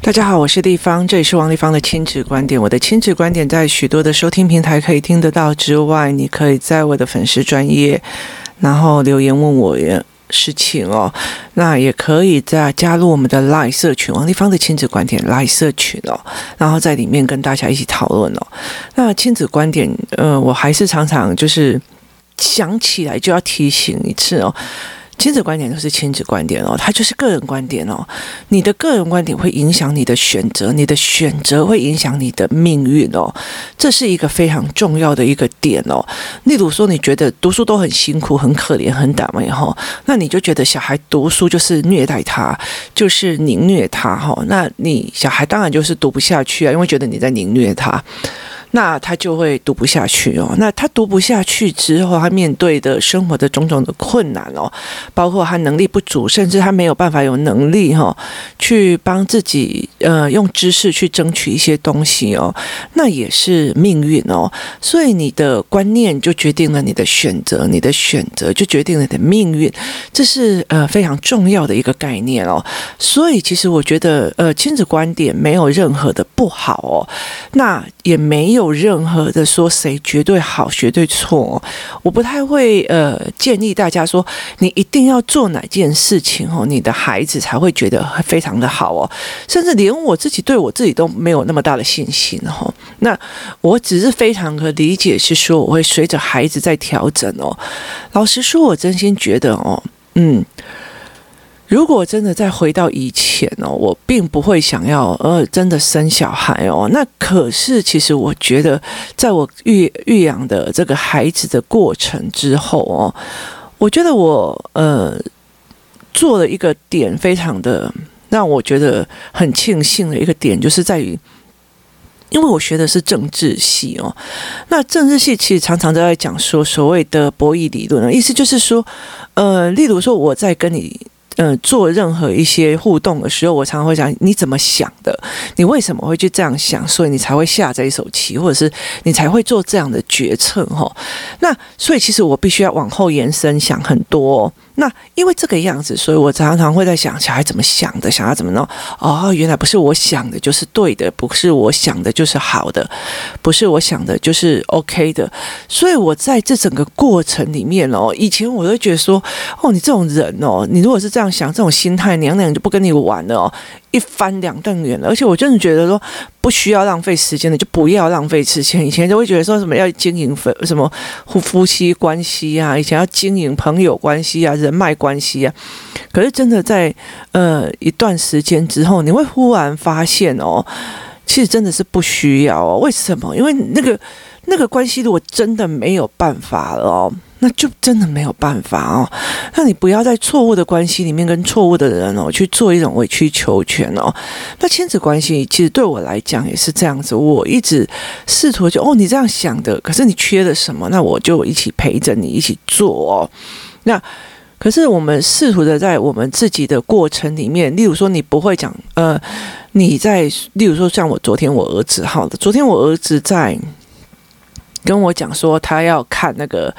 大家好，我是丽芳，这里是王丽芳的亲子观点。我的亲子观点在许多的收听平台可以听得到之外，你可以在我的粉丝专业，然后留言问我事情哦。那也可以再加入我们的 LINE 社群，王丽芳的亲子观点 LINE 社群哦，然后在里面跟大家一起讨论哦。那亲子观点，呃，我还是常常就是想起来就要提醒一次哦。亲子观点就是亲子观点哦，它就是个人观点哦。你的个人观点会影响你的选择，你的选择会影响你的命运哦。这是一个非常重要的一个点哦。例如说，你觉得读书都很辛苦、很可怜、很倒霉哈，那你就觉得小孩读书就是虐待他，就是凌虐他哈。那你小孩当然就是读不下去啊，因为觉得你在凌虐他。那他就会读不下去哦。那他读不下去之后，他面对的生活的种种的困难哦，包括他能力不足，甚至他没有办法有能力哈，去帮自己呃用知识去争取一些东西哦，那也是命运哦。所以你的观念就决定了你的选择，你的选择就决定了你的命运，这是呃非常重要的一个概念哦。所以其实我觉得呃亲子观点没有任何的不好哦，那也没有。有任何的说谁绝对好，绝对错。我不太会呃建议大家说你一定要做哪件事情哦，你的孩子才会觉得非常的好哦。甚至连我自己对我自己都没有那么大的信心哦。那我只是非常的理解，是说我会随着孩子在调整哦。老实说，我真心觉得哦，嗯。如果真的再回到以前哦，我并不会想要呃真的生小孩哦。那可是其实我觉得，在我育育养的这个孩子的过程之后哦，我觉得我呃做了一个点，非常的让我觉得很庆幸的一个点，就是在于，因为我学的是政治系哦。那政治系其实常常都在讲说所谓的博弈理论，意思就是说，呃，例如说我在跟你。嗯、做任何一些互动的时候，我常常会想你怎么想的，你为什么会去这样想，所以你才会下这一手棋，或者是你才会做这样的决策，哈。那所以其实我必须要往后延伸想很多。那因为这个样子，所以我常常会在想小孩怎么想的，想要怎么弄。哦，原来不是我想的就是对的，不是我想的就是好的，不是我想的就是 OK 的。所以我在这整个过程里面哦，以前我都觉得说，哦，你这种人哦，你如果是这样想，这种心态，娘娘就不跟你玩了哦。一翻两瞪眼了，而且我真的觉得说不需要浪费时间的，就不要浪费时间。以前就会觉得说什么要经营夫什么夫夫妻关系啊，以前要经营朋友关系啊、人脉关系啊。可是真的在呃一段时间之后，你会忽然发现哦，其实真的是不需要哦。为什么？因为那个那个关系如果真的没有办法了哦。那就真的没有办法哦。那你不要在错误的关系里面跟错误的人哦去做一种委曲求全哦。那亲子关系其实对我来讲也是这样子，我一直试图就哦，你这样想的，可是你缺了什么？那我就一起陪着你一起做哦。那可是我们试图的在我们自己的过程里面，例如说你不会讲呃，你在例如说像我昨天我儿子好的，昨天我儿子在。跟我讲说他要看那个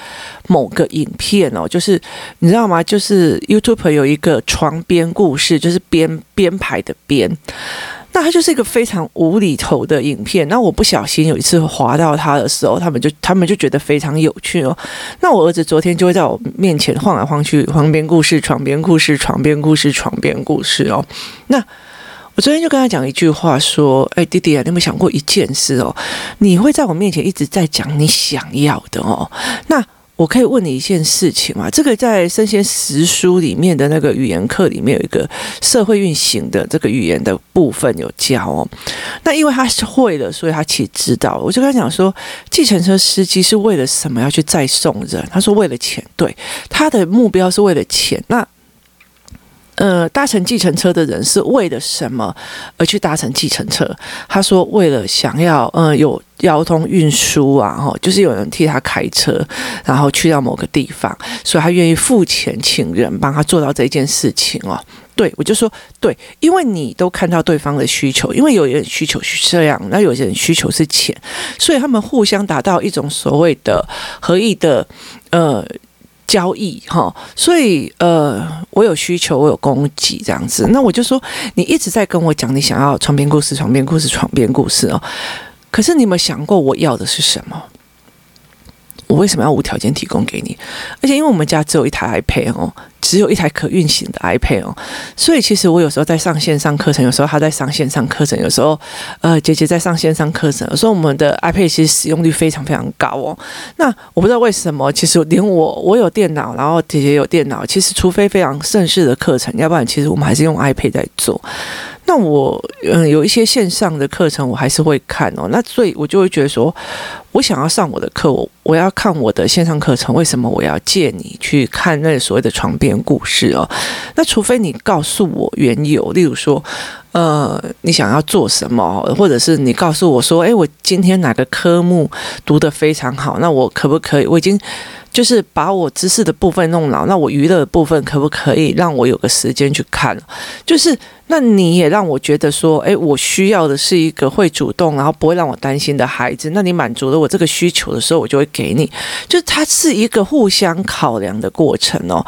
某个影片哦，就是你知道吗？就是 YouTube 有一个床边故事，就是编编排的编，那它就是一个非常无厘头的影片。那我不小心有一次滑到他的时候，他们就他们就觉得非常有趣哦。那我儿子昨天就会在我面前晃来晃去，床边故事，床边故事，床边故事，床边故事哦。那。我昨天就跟他讲一句话，说：“哎，弟弟啊，你有没有想过一件事哦？你会在我面前一直在讲你想要的哦。那我可以问你一件事情吗？这个在生鲜时书里面的那个语言课里面有一个社会运行的这个语言的部分有教哦。那因为他是会的，所以他其实知道。我就跟他讲说，计程车司机是为了什么要去载送人？他说为了钱，对，他的目标是为了钱。那。”呃，搭乘计程车的人是为了什么而去搭乘计程车？他说，为了想要呃有交通运输啊，哈，就是有人替他开车，然后去到某个地方，所以他愿意付钱请人帮他做到这件事情哦。对，我就说对，因为你都看到对方的需求，因为有些人需求是这样，那有些人需求是钱，所以他们互相达到一种所谓的合意的呃。交易哈，所以呃，我有需求，我有供给这样子，那我就说，你一直在跟我讲你想要床边故事，床边故事，床边故事哦，可是你有没有想过我要的是什么？我为什么要无条件提供给你？而且因为我们家只有一台 iPad 哦。只有一台可运行的 iPad 哦，所以其实我有时候在上线上课程，有时候他在上线上课程，有时候呃姐姐在上线上课程，有时候我们的 iPad 其实使用率非常非常高哦。那我不知道为什么，其实连我我有电脑，然后姐姐有电脑，其实除非非常正式的课程，要不然其实我们还是用 iPad 在做。那我嗯有一些线上的课程，我还是会看哦。那所以我就会觉得说，我想要上我的课，我我要看我的线上课程，为什么我要借你去看那所谓的床边故事哦？那除非你告诉我缘由，例如说，呃，你想要做什么，或者是你告诉我说，诶，我今天哪个科目读得非常好，那我可不可以？我已经。就是把我知识的部分弄牢，那我娱乐的部分可不可以让我有个时间去看？就是那你也让我觉得说，诶，我需要的是一个会主动，然后不会让我担心的孩子。那你满足了我这个需求的时候，我就会给你。就是它是一个互相考量的过程哦，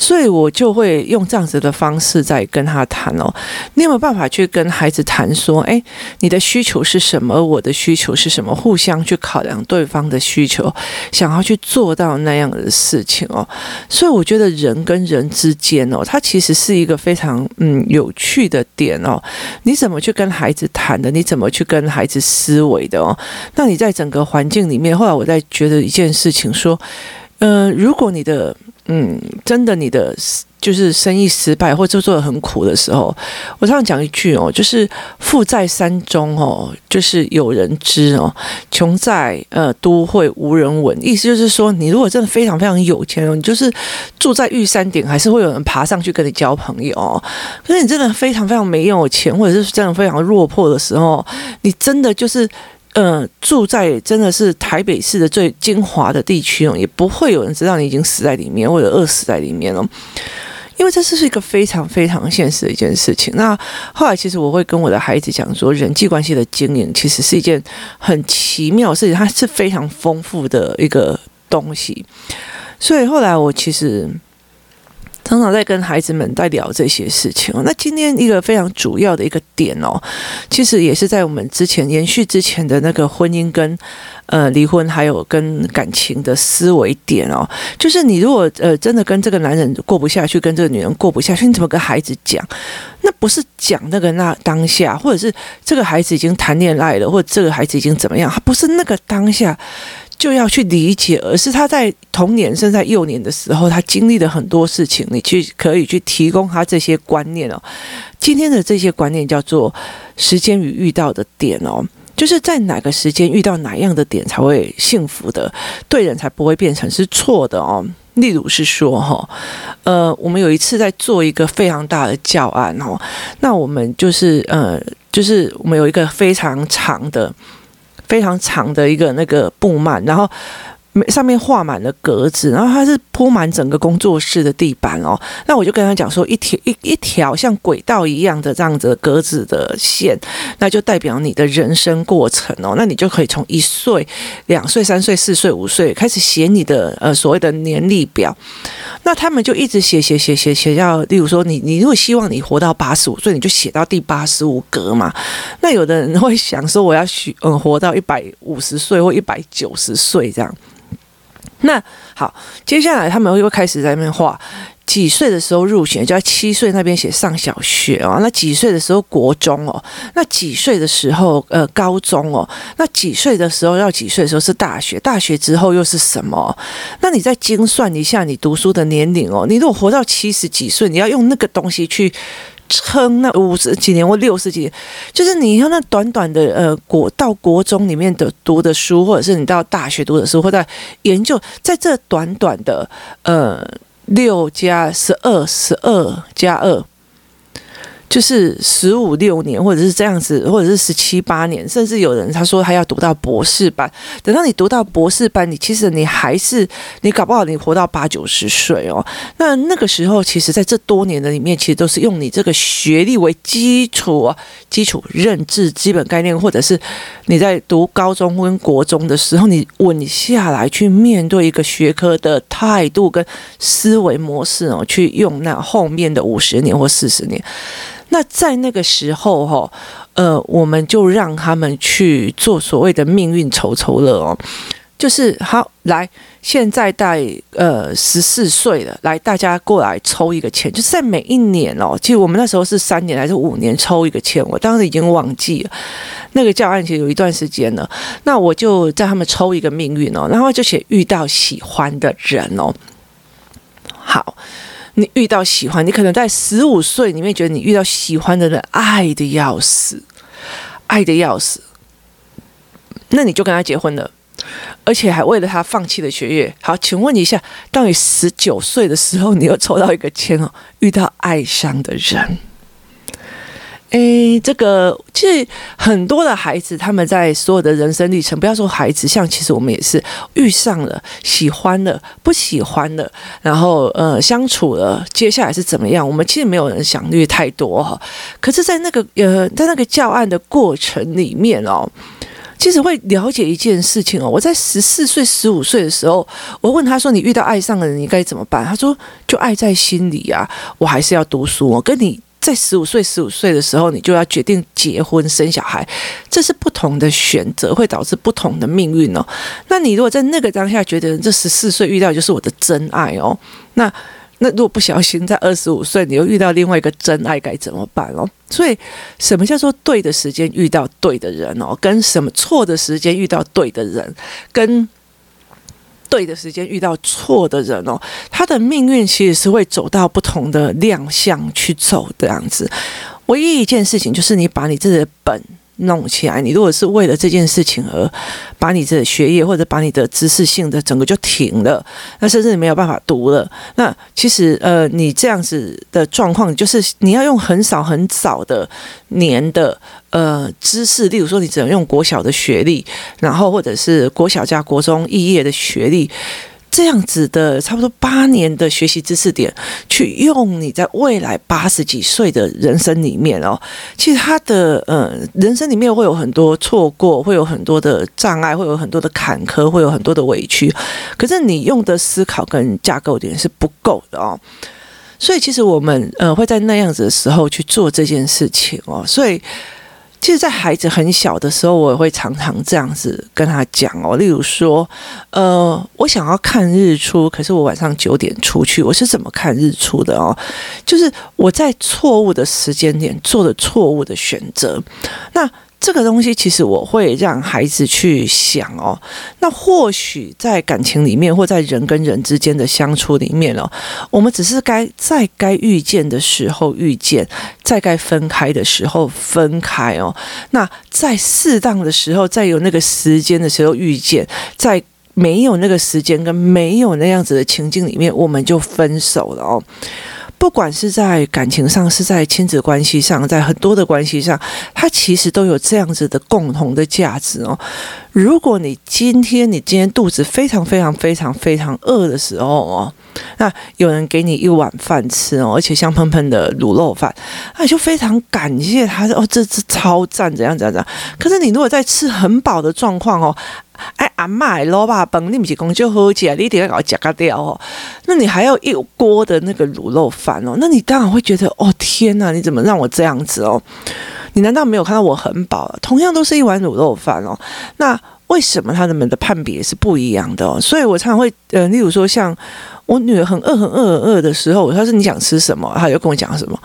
所以我就会用这样子的方式在跟他谈哦。你有没有办法去跟孩子谈说，诶，你的需求是什么？我的需求是什么？互相去考量对方的需求，想要去做到。那样的事情哦，所以我觉得人跟人之间哦，它其实是一个非常嗯有趣的点哦。你怎么去跟孩子谈的？你怎么去跟孩子思维的哦？那你在整个环境里面，后来我在觉得一件事情，说，呃，如果你的嗯，真的你的。就是生意失败或者做得很苦的时候，我常常讲一句哦，就是富在山中哦，就是有人知哦；穷在呃都会无人闻。意思就是说，你如果真的非常非常有钱哦，你就是住在玉山顶，还是会有人爬上去跟你交朋友。可是你真的非常非常没有钱，或者是真的非常落魄的时候，你真的就是。呃，住在真的是台北市的最精华的地区哦，也不会有人知道你已经死在里面或者饿死在里面哦，因为这是是一个非常非常现实的一件事情。那后来其实我会跟我的孩子讲说，人际关系的经营其实是一件很奇妙的事情，它是非常丰富的一个东西。所以后来我其实。常常在跟孩子们在聊这些事情哦。那今天一个非常主要的一个点哦，其实也是在我们之前延续之前的那个婚姻跟呃离婚，还有跟感情的思维点哦。就是你如果呃真的跟这个男人过不下去，跟这个女人过不下去，你怎么跟孩子讲？那不是讲那个那当下，或者是这个孩子已经谈恋爱了，或者这个孩子已经怎么样？他不是那个当下。就要去理解，而是他在童年甚至在幼年的时候，他经历了很多事情，你去可以去提供他这些观念哦。今天的这些观念叫做时间与遇到的点哦，就是在哪个时间遇到哪样的点才会幸福的，对人才不会变成是错的哦。例如是说哈，呃，我们有一次在做一个非常大的教案哦，那我们就是呃，就是我们有一个非常长的。非常长的一个那个布幔，然后上面画满了格子，然后它是铺满整个工作室的地板哦。那我就跟他讲说，一条一一条像轨道一样的这样子的格子的线，那就代表你的人生过程哦。那你就可以从一岁、两岁、三岁、四岁、五岁开始写你的呃所谓的年历表。那他们就一直写写写写写到，例如说你你如果希望你活到八十五岁，你就写到第八十五格嘛。那有的人会想说，我要许嗯活到一百五十岁或一百九十岁这样。那好，接下来他们又开始在那边画。几岁的时候入学，就在七岁那边写上小学哦。那几岁的时候国中哦？那几岁的时候呃高中哦？那几岁的时候要几岁的时候是大学？大学之后又是什么？那你再精算一下你读书的年龄哦。你如果活到七十几岁，你要用那个东西去撑那五十几年或六十几年，就是你要那短短的呃国到国中里面的读的书，或者是你到大学读的书，或者研究，在这短短的呃。六加十二，十二加二，就是十五六年，或者是这样子，或者是十七八年，甚至有人他说他要读到博士班。等到你读到博士班，你其实你还是你搞不好你活到八九十岁哦。那那个时候，其实在这多年的里面，其实都是用你这个学历为基础，基础认知、基本概念，或者是你在读高中跟国中的时候，你稳下来去面对一个学科的态度跟思维模式哦，去用那后面的五十年或四十年。那在那个时候，哈，呃，我们就让他们去做所谓的命运筹筹乐哦，就是好来，现在带呃十四岁了，来大家过来抽一个签，就是在每一年哦，其实我们那时候是三年还是五年抽一个签，我当时已经忘记了那个教案，其实有一段时间了。那我就在他们抽一个命运哦，然后就写遇到喜欢的人哦，好。你遇到喜欢，你可能在十五岁里面觉得你遇到喜欢的人，爱的要死，爱的要死，那你就跟他结婚了，而且还为了他放弃了学业。好，请问一下，当你十九岁的时候，你又抽到一个签哦，遇到爱上的人。诶，这个其实很多的孩子，他们在所有的人生历程，不要说孩子，像其实我们也是遇上了、喜欢了、不喜欢了，然后呃相处了，接下来是怎么样？我们其实没有人想虑太多哈。可是，在那个呃，在那个教案的过程里面哦，其实会了解一件事情哦。我在十四岁、十五岁的时候，我问他说：“你遇到爱上的人，你该怎么办？”他说：“就爱在心里啊，我还是要读书。”我跟你。在十五岁、十五岁的时候，你就要决定结婚生小孩，这是不同的选择，会导致不同的命运哦。那你如果在那个当下觉得这十四岁遇到就是我的真爱哦，那那如果不小心在二十五岁你又遇到另外一个真爱，该怎么办哦？所以，什么叫做对的时间遇到对的人哦？跟什么错的时间遇到对的人？跟对的时间遇到错的人哦，他的命运其实是会走到不同的亮相去走这样子。唯一一件事情就是你把你自己的本。弄起来，你如果是为了这件事情而把你的学业或者把你的知识性的整个就停了，那甚至你没有办法读了。那其实呃，你这样子的状况，就是你要用很少很少的年的呃知识，例如说你只能用国小的学历，然后或者是国小加国中肄业的学历。这样子的差不多八年的学习知识点，去用你在未来八十几岁的人生里面哦，其实他的呃人生里面会有很多错过，会有很多的障碍，会有很多的坎坷，会有很多的委屈。可是你用的思考跟架构点是不够的哦，所以其实我们呃会在那样子的时候去做这件事情哦，所以。其实，在孩子很小的时候，我也会常常这样子跟他讲哦。例如说，呃，我想要看日出，可是我晚上九点出去，我是怎么看日出的哦？就是我在错误的时间点做了错误的选择。那。这个东西其实我会让孩子去想哦，那或许在感情里面，或在人跟人之间的相处里面哦，我们只是该在该遇见的时候遇见，在该分开的时候分开哦。那在适当的时候，在有那个时间的时候遇见，在没有那个时间跟没有那样子的情境里面，我们就分手了哦。不管是在感情上，是在亲子关系上，在很多的关系上，它其实都有这样子的共同的价值哦。如果你今天你今天肚子非常非常非常非常饿的时候哦，那有人给你一碗饭吃哦，而且香喷喷的卤肉饭，那就非常感谢他哦，这这超赞，怎样怎样怎样。可是你如果在吃很饱的状况哦。哎，阿妈，老爸饭，你不是讲究好吃，你一定要给我夹个掉哦。那你还要一锅的那个卤肉饭哦，那你当然会觉得哦，天哪，你怎么让我这样子哦？你难道没有看到我很饱？同样都是一碗卤肉饭哦，那为什么他们的判别是不一样的哦？所以我常常会，呃，例如说像。我女儿很饿、很饿、很饿的时候，她说：“你想吃什么？”她就跟我讲什么，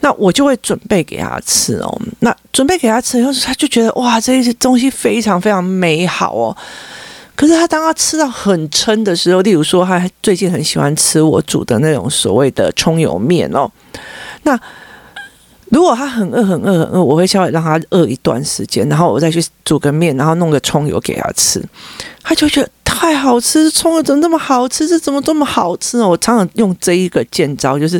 那我就会准备给她吃哦。那准备给她吃然后，她就觉得哇，这些东西非常非常美好哦。可是她当她吃到很撑的时候，例如说，她最近很喜欢吃我煮的那种所谓的葱油面哦。那如果她很饿、很饿、很饿，我会稍微让她饿一段时间，然后我再去煮个面，然后弄个葱油给她吃，她就觉得。太好吃，葱油怎么那么好吃？这怎么这么好吃呢？我常常用这一个见招，就是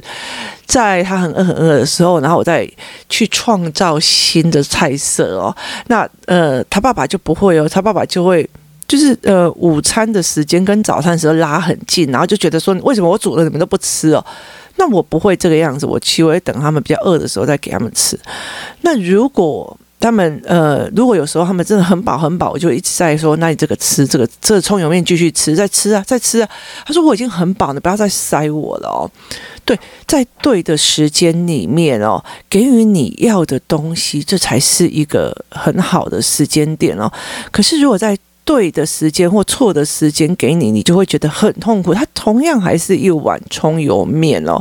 在他很饿很饿的时候，然后我再去创造新的菜色哦。那呃，他爸爸就不会哦，他爸爸就会就是呃，午餐的时间跟早餐的时候拉很近，然后就觉得说，为什么我煮了你们都不吃哦？那我不会这个样子，我其实我会等他们比较饿的时候再给他们吃。那如果他们呃，如果有时候他们真的很饱很饱，我就一直在说，那你这个吃这个这个葱油面继续吃，再吃啊，再吃啊。他说我已经很饱了，不要再塞我了哦。对，在对的时间里面哦，给予你要的东西，这才是一个很好的时间点哦。可是如果在对的时间或错的时间给你，你就会觉得很痛苦。它同样还是一碗葱油面哦，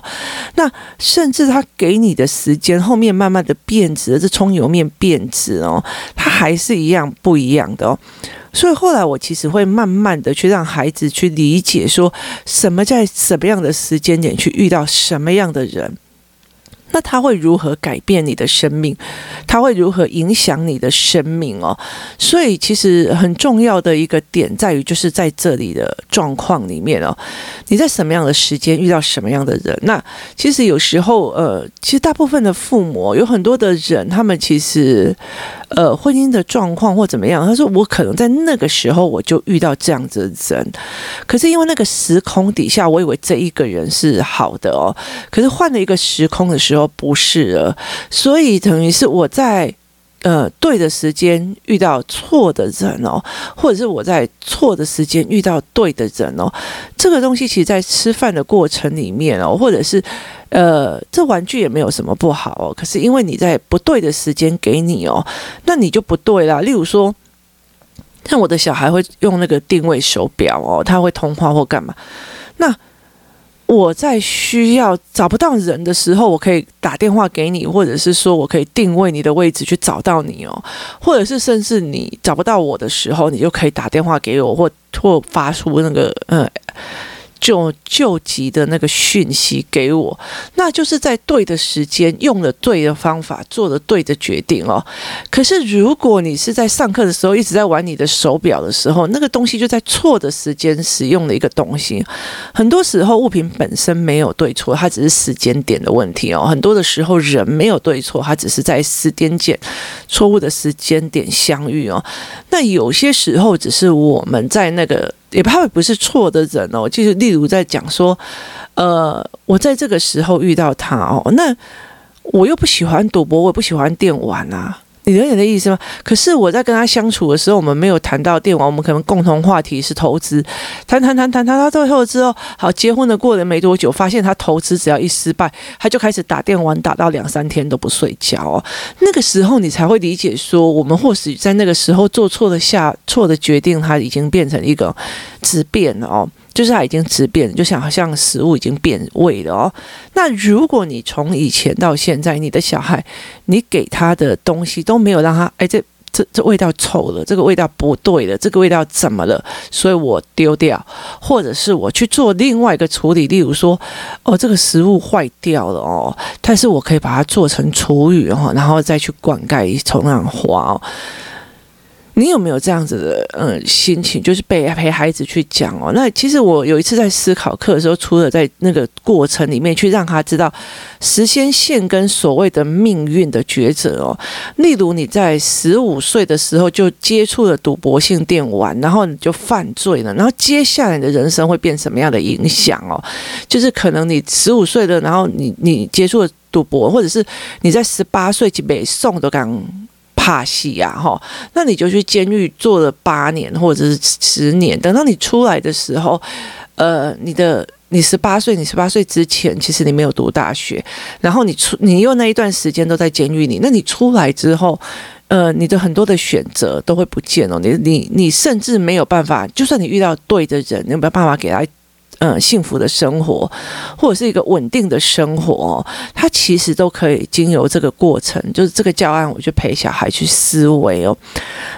那甚至他给你的时间后面慢慢的变质，这葱油面变质哦，它还是一样不一样的哦。所以后来我其实会慢慢的去让孩子去理解，说什么在什么样的时间点去遇到什么样的人。那他会如何改变你的生命？他会如何影响你的生命哦？所以其实很重要的一个点在于，就是在这里的状况里面哦，你在什么样的时间遇到什么样的人？那其实有时候呃，其实大部分的父母有很多的人，他们其实呃婚姻的状况或怎么样，他说我可能在那个时候我就遇到这样子的人，可是因为那个时空底下，我以为这一个人是好的哦，可是换了一个时空的时候。不是了，所以等于是我在呃对的时间遇到错的人哦，或者是我在错的时间遇到对的人哦。这个东西其实，在吃饭的过程里面哦，或者是呃，这玩具也没有什么不好哦。可是因为你在不对的时间给你哦，那你就不对啦。例如说，像我的小孩会用那个定位手表哦，他会通话或干嘛，那。我在需要找不到人的时候，我可以打电话给你，或者是说我可以定位你的位置去找到你哦，或者是甚至你找不到我的时候，你就可以打电话给我，或或发出那个嗯。救急的那个讯息给我，那就是在对的时间用了对的方法做了对的决定哦。可是如果你是在上课的时候一直在玩你的手表的时候，那个东西就在错的时间使用了一个东西。很多时候物品本身没有对错，它只是时间点的问题哦。很多的时候人没有对错，它只是在时间点错误的时间点相遇哦。那有些时候只是我们在那个。也怕不是错的人哦，就是例如在讲说，呃，我在这个时候遇到他哦，那我又不喜欢赌博，我也不喜欢电玩啊。你有点的意思吗？可是我在跟他相处的时候，我们没有谈到电玩，我们可能共同话题是投资，谈谈谈谈谈到最后之后，好，结婚了，过了没多久，发现他投资只要一失败，他就开始打电玩，打到两三天都不睡觉哦。那个时候你才会理解说，我们或许在那个时候做错了下错的决定，他已经变成一个质变了哦。就是它已经质变，就像好像食物已经变味了哦。那如果你从以前到现在，你的小孩，你给他的东西都没有让他，哎，这这这味道臭了，这个味道不对了，这个味道怎么了？所以我丢掉，或者是我去做另外一个处理，例如说，哦，这个食物坏掉了哦，但是我可以把它做成厨余哦，然后再去灌溉，重样花哦。你有没有这样子的嗯心情，就是陪陪孩子去讲哦？那其实我有一次在思考课的时候，除了在那个过程里面去让他知道时间线跟所谓的命运的抉择哦，例如你在十五岁的时候就接触了赌博性电玩，然后你就犯罪了，然后接下来你的人生会变什么样的影响哦？就是可能你十五岁的，然后你你接触了赌博，或者是你在十八岁就被送的刚。怕戏呀，哈，那你就去监狱坐了八年或者是十年，等到你出来的时候，呃，你的你十八岁，你十八岁之前其实你没有读大学，然后你出你又那一段时间都在监狱里，那你出来之后，呃，你的很多的选择都会不见了，你你你甚至没有办法，就算你遇到对的人，你有没有办法给他。嗯，幸福的生活，或者是一个稳定的生活，它其实都可以经由这个过程，就是这个教案，我就陪小孩去思维哦。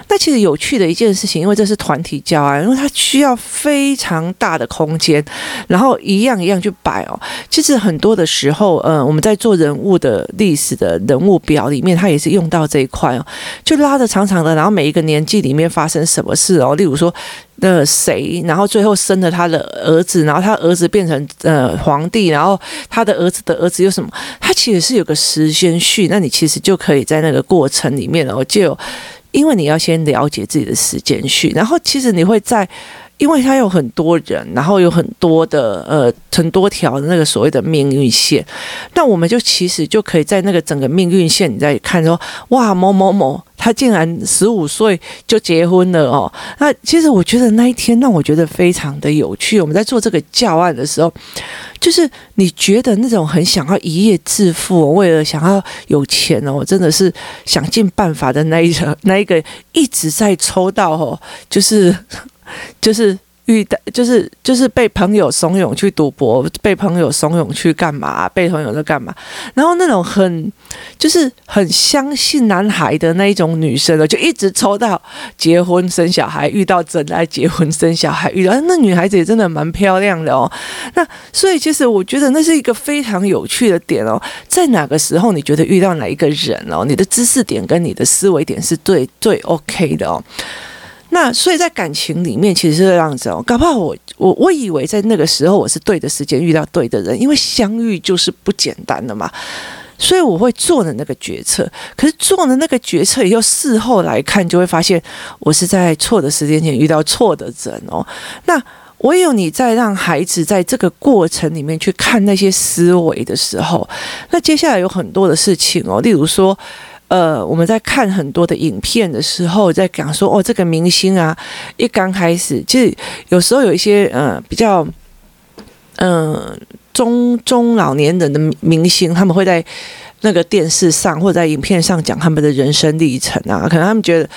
那其实有趣的一件事情，因为这是团体教案，因为它需要非常大的空间，然后一样一样去摆哦。其实很多的时候，嗯，我们在做人物的历史的人物表里面，它也是用到这一块哦，就拉得长长的，然后每一个年纪里面发生什么事哦，例如说。的谁，然后最后生了他的儿子，然后他儿子变成呃皇帝，然后他的儿子的儿子又什么？他其实是有个时间序，那你其实就可以在那个过程里面哦，就因为你要先了解自己的时间序，然后其实你会在。因为他有很多人，然后有很多的呃很多条的那个所谓的命运线，那我们就其实就可以在那个整个命运线，你在看说，哇，某某某他竟然十五岁就结婚了哦。那其实我觉得那一天让我觉得非常的有趣。我们在做这个教案的时候，就是你觉得那种很想要一夜致富，为了想要有钱哦，真的是想尽办法的那一个那一个一直在抽到哦，就是。就是遇到，就是就是被朋友怂恿去赌博，被朋友怂恿去干嘛，被朋友在干嘛，然后那种很就是很相信男孩的那一种女生了，就一直抽到结婚生小孩，遇到真爱结婚生小孩，遇到那女孩子也真的蛮漂亮的哦。那所以其实我觉得那是一个非常有趣的点哦，在哪个时候你觉得遇到哪一个人哦，你的知识点跟你的思维点是对对 OK 的哦。那所以在感情里面，其实是这样子哦。搞不好我我我以为在那个时候我是对的时间遇到对的人，因为相遇就是不简单的嘛。所以我会做的那个决策，可是做的那个决策以后事后来看，就会发现我是在错的时间点遇到错的人哦。那唯有你在让孩子在这个过程里面去看那些思维的时候，那接下来有很多的事情哦，例如说。呃，我们在看很多的影片的时候，在讲说哦，这个明星啊，一刚开始，其实有时候有一些呃比较嗯、呃、中中老年人的明星，他们会在那个电视上或者在影片上讲他们的人生历程啊，可能他们觉得。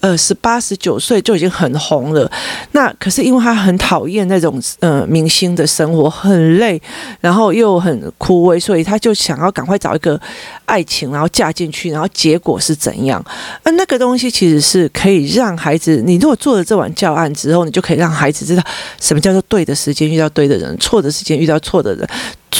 呃，十八十九岁就已经很红了，那可是因为他很讨厌那种呃明星的生活，很累，然后又很枯萎，所以他就想要赶快找一个爱情，然后嫁进去，然后结果是怎样？那那个东西其实是可以让孩子，你如果做了这碗教案之后，你就可以让孩子知道什么叫做对的时间遇到对的人，错的时间遇到错的人。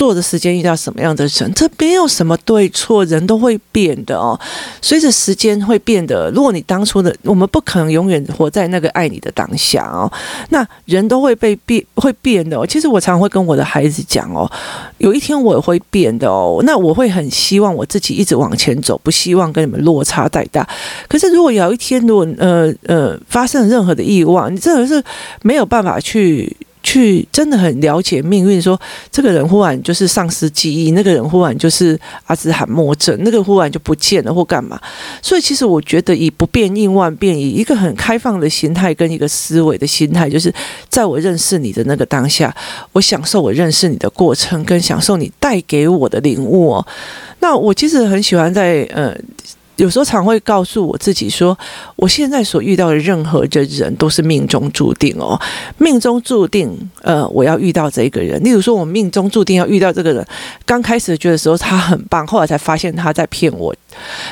做的时间遇到什么样的人，这没有什么对错，人都会变的哦。随着时间会变的，如果你当初的，我们不可能永远活在那个爱你的当下哦。那人都会被变，会变的哦。其实我常常会跟我的孩子讲哦，有一天我也会变的哦。那我会很希望我自己一直往前走，不希望跟你们落差太大。可是如果有一天，如果呃呃发生任何的意外，你真的是没有办法去。去真的很了解命运，说这个人忽然就是丧失记忆，那个人忽然就是阿兹海默症，那个忽然就不见了或干嘛。所以其实我觉得以不变应万变，以一个很开放的心态跟一个思维的心态，就是在我认识你的那个当下，我享受我认识你的过程，跟享受你带给我的领悟哦。那我其实很喜欢在呃。有时候常会告诉我自己说，我现在所遇到的任何的人都是命中注定哦，命中注定，呃，我要遇到这个人。例如说，我命中注定要遇到这个人，刚开始觉得时候他很棒，后来才发现他在骗我。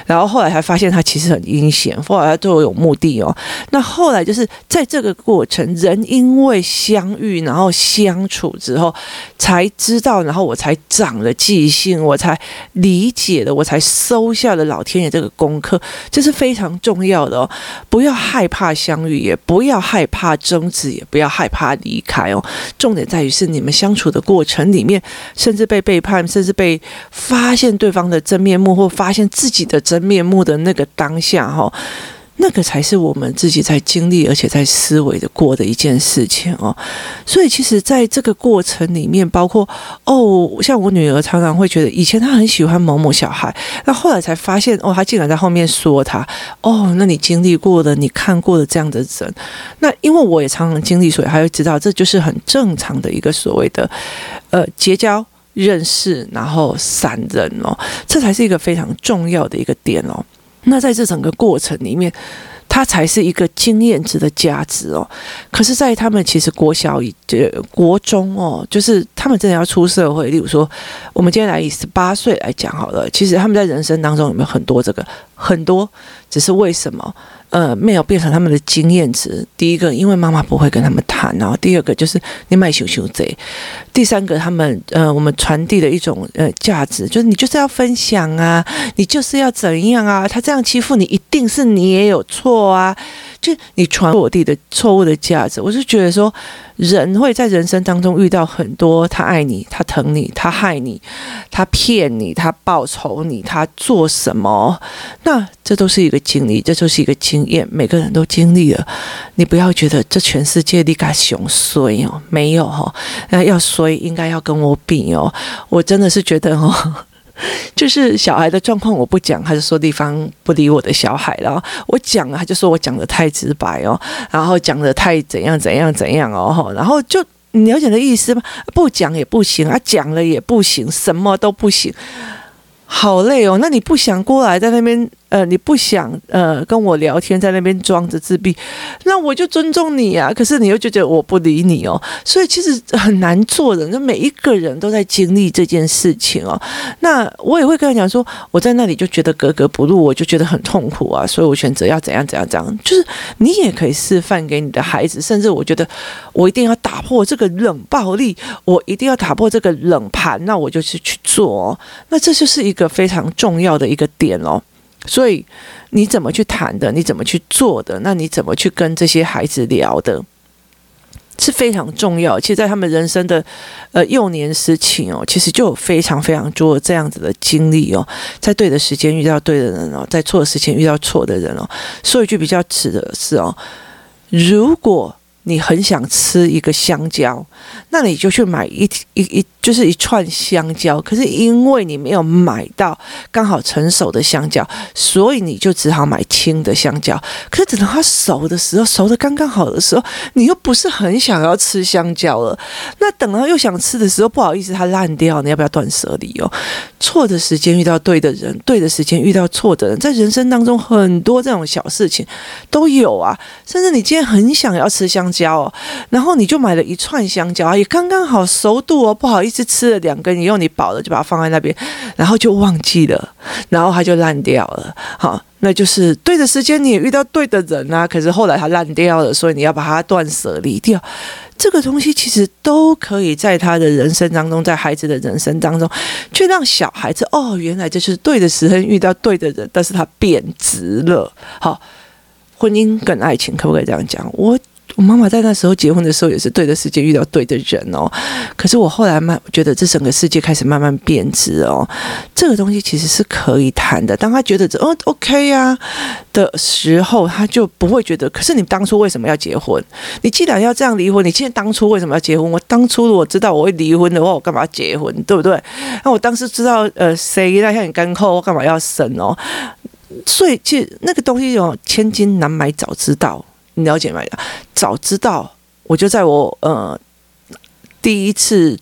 然后后来才发现他其实很阴险，后来他对我有目的哦。那后来就是在这个过程，人因为相遇，然后相处之后，才知道，然后我才长了记性，我才理解了，我才收下了老天爷这个功课，这是非常重要的哦。不要害怕相遇，也不要害怕争执，也不要害怕离开哦。重点在于是你们相处的过程里面，甚至被背叛，甚至被发现对方的真面目，或发现自己。自己的真面目的那个当下，哈，那个才是我们自己在经历，而且在思维的过的一件事情哦。所以，其实在这个过程里面，包括哦，像我女儿常常会觉得，以前她很喜欢某某小孩，那后来才发现，哦，她竟然在后面说他，哦，那你经历过的，你看过的这样的人，那因为我也常常经历，所以她会知道，这就是很正常的一个所谓的呃结交。认识，然后散人哦，这才是一个非常重要的一个点哦。那在这整个过程里面，它才是一个经验值的价值哦。可是，在他们其实国小以呃国中哦，就是他们真的要出社会。例如说，我们今天来以十八岁来讲好了，其实他们在人生当中有没有很多这个很多，只是为什么？呃，没有变成他们的经验值。第一个，因为妈妈不会跟他们谈，然后第二个就是你卖熊熊贼。第三个，他们呃，我们传递的一种呃价值，就是你就是要分享啊，你就是要怎样啊？他这样欺负你，一定是你也有错啊。就你传我弟的错误的价值，我就觉得说，人会在人生当中遇到很多他爱你、他疼你、他害你、他骗你、他报仇你、他做什么，那这都是一个经历，这就是一个经验，每个人都经历了。你不要觉得这全世界你该熊衰哦，没有哈、哦，那要衰应该要跟我比哦，我真的是觉得哦。就是小孩的状况，我不讲，他就说对方不理我的小孩了。我讲了，他就说我讲的太直白哦，然后讲的太怎样怎样怎样哦，然后就你了解的意思吗？不讲也不行啊，讲了也不行，什么都不行，好累哦。那你不想过来在那边？呃，你不想呃跟我聊天，在那边装着自闭，那我就尊重你啊。可是你又觉得我不理你哦，所以其实很难做的。那每一个人都在经历这件事情哦。那我也会跟他讲说，我在那里就觉得格格不入，我就觉得很痛苦啊。所以我选择要怎样怎样怎样。就是你也可以示范给你的孩子，甚至我觉得我一定要打破这个冷暴力，我一定要打破这个冷盘，那我就是去做哦。那这就是一个非常重要的一个点哦。所以你怎么去谈的？你怎么去做的？那你怎么去跟这些孩子聊的？是非常重要。其实，在他们人生的呃幼年时期哦，其实就有非常非常多这样子的经历哦，在对的时间遇到对的人哦，在错的时间遇到错的人哦。说一句比较直的是哦，如果你很想吃一个香蕉，那你就去买一一一。就是一串香蕉，可是因为你没有买到刚好成熟的香蕉，所以你就只好买青的香蕉。可是等到它熟的时候，熟的刚刚好的时候，你又不是很想要吃香蕉了。那等到又想吃的时候，不好意思，它烂掉，你要不要断舍离哦？错的时间遇到对的人，对的时间遇到错的人，在人生当中很多这种小事情都有啊。甚至你今天很想要吃香蕉蕉哦，然后你就买了一串香蕉啊，也刚刚好熟度哦，不好意思。吃了两根以后，你饱了就把它放在那边，然后就忘记了，然后它就烂掉了。好，那就是对的时间你也遇到对的人啊，可是后来它烂掉了，所以你要把它断舍离掉。这个东西其实都可以在他的人生当中，在孩子的人生当中，去让小孩子哦，原来这是对的时间遇到对的人，但是他变质了。好，婚姻跟爱情可不可以这样讲？我。我妈妈在那时候结婚的时候也是对的时间遇到对的人哦，可是我后来慢觉得这整个世界开始慢慢变质哦，这个东西其实是可以谈的。当他觉得这哦 OK 呀、的时候，他就不会觉得。可是你当初为什么要结婚？你既然要这样离婚，你现在当初为什么要结婚？我当初如果知道我会离婚的话，我干嘛要结婚？对不对？那我当时知道呃谁来向你干扣，我干嘛要生哦？所以其实那个东西哦千金难买早知道。你了解吗？早知道我就在我呃第一次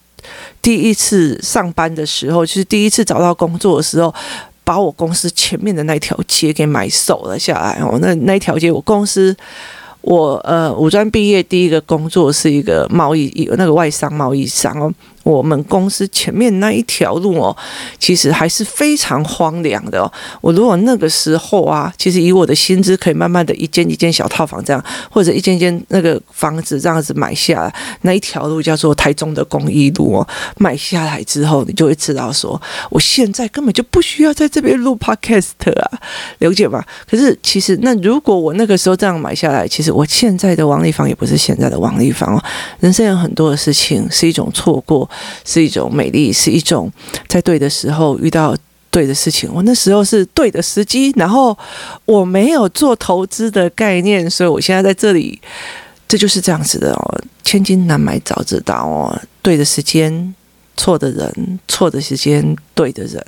第一次上班的时候，就是第一次找到工作的时候，把我公司前面的那条街给买守了下来哦。那那条街，我公司我呃五专毕业第一个工作是一个贸易那个外商贸易商哦。我们公司前面那一条路哦，其实还是非常荒凉的哦。我如果那个时候啊，其实以我的薪资，可以慢慢的一间一间小套房这样，或者一间间那个房子这样子买下，那一条路叫做台中的公益路哦。买下来之后，你就会知道说，我现在根本就不需要在这边录 podcast 啊，了解吗？可是其实，那如果我那个时候这样买下来，其实我现在的王立芳也不是现在的王立芳哦。人生有很多的事情是一种错过。是一种美丽，是一种在对的时候遇到对的事情。我那时候是对的时机，然后我没有做投资的概念，所以我现在在这里，这就是这样子的哦。千金难买早知道哦，对的时间。错的人，错的时间，对的人。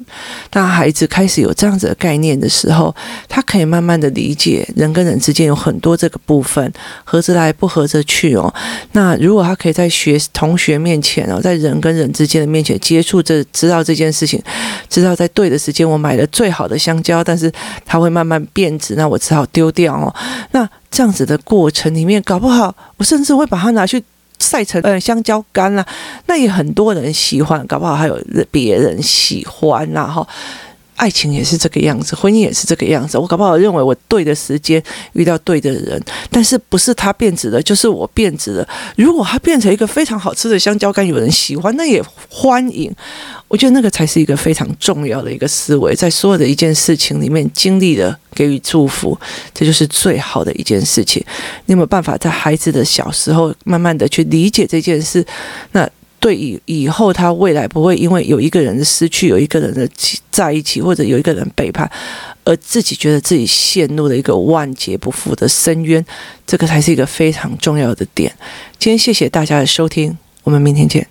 当孩子开始有这样子的概念的时候，他可以慢慢的理解人跟人之间有很多这个部分，合着来不合着去哦。那如果他可以在学同学面前哦，在人跟人之间的面前接触这，知道这件事情，知道在对的时间我买了最好的香蕉，但是它会慢慢变质，那我只好丢掉哦。那这样子的过程里面，搞不好我甚至会把它拿去。晒成呃香蕉干啦，那也很多人喜欢，搞不好还有别人喜欢啦哈。爱情也是这个样子，婚姻也是这个样子。我搞不好认为我对的时间遇到对的人，但是不是他变质了，就是我变质了。如果他变成一个非常好吃的香蕉干，有人喜欢，那也欢迎。我觉得那个才是一个非常重要的一个思维，在所有的一件事情里面，经历了给予祝福，这就是最好的一件事情。你有没有办法在孩子的小时候，慢慢的去理解这件事？那。对以以后，他未来不会因为有一个人的失去，有一个人的在一起，或者有一个人背叛，而自己觉得自己陷入了一个万劫不复的深渊。这个才是一个非常重要的点。今天谢谢大家的收听，我们明天见。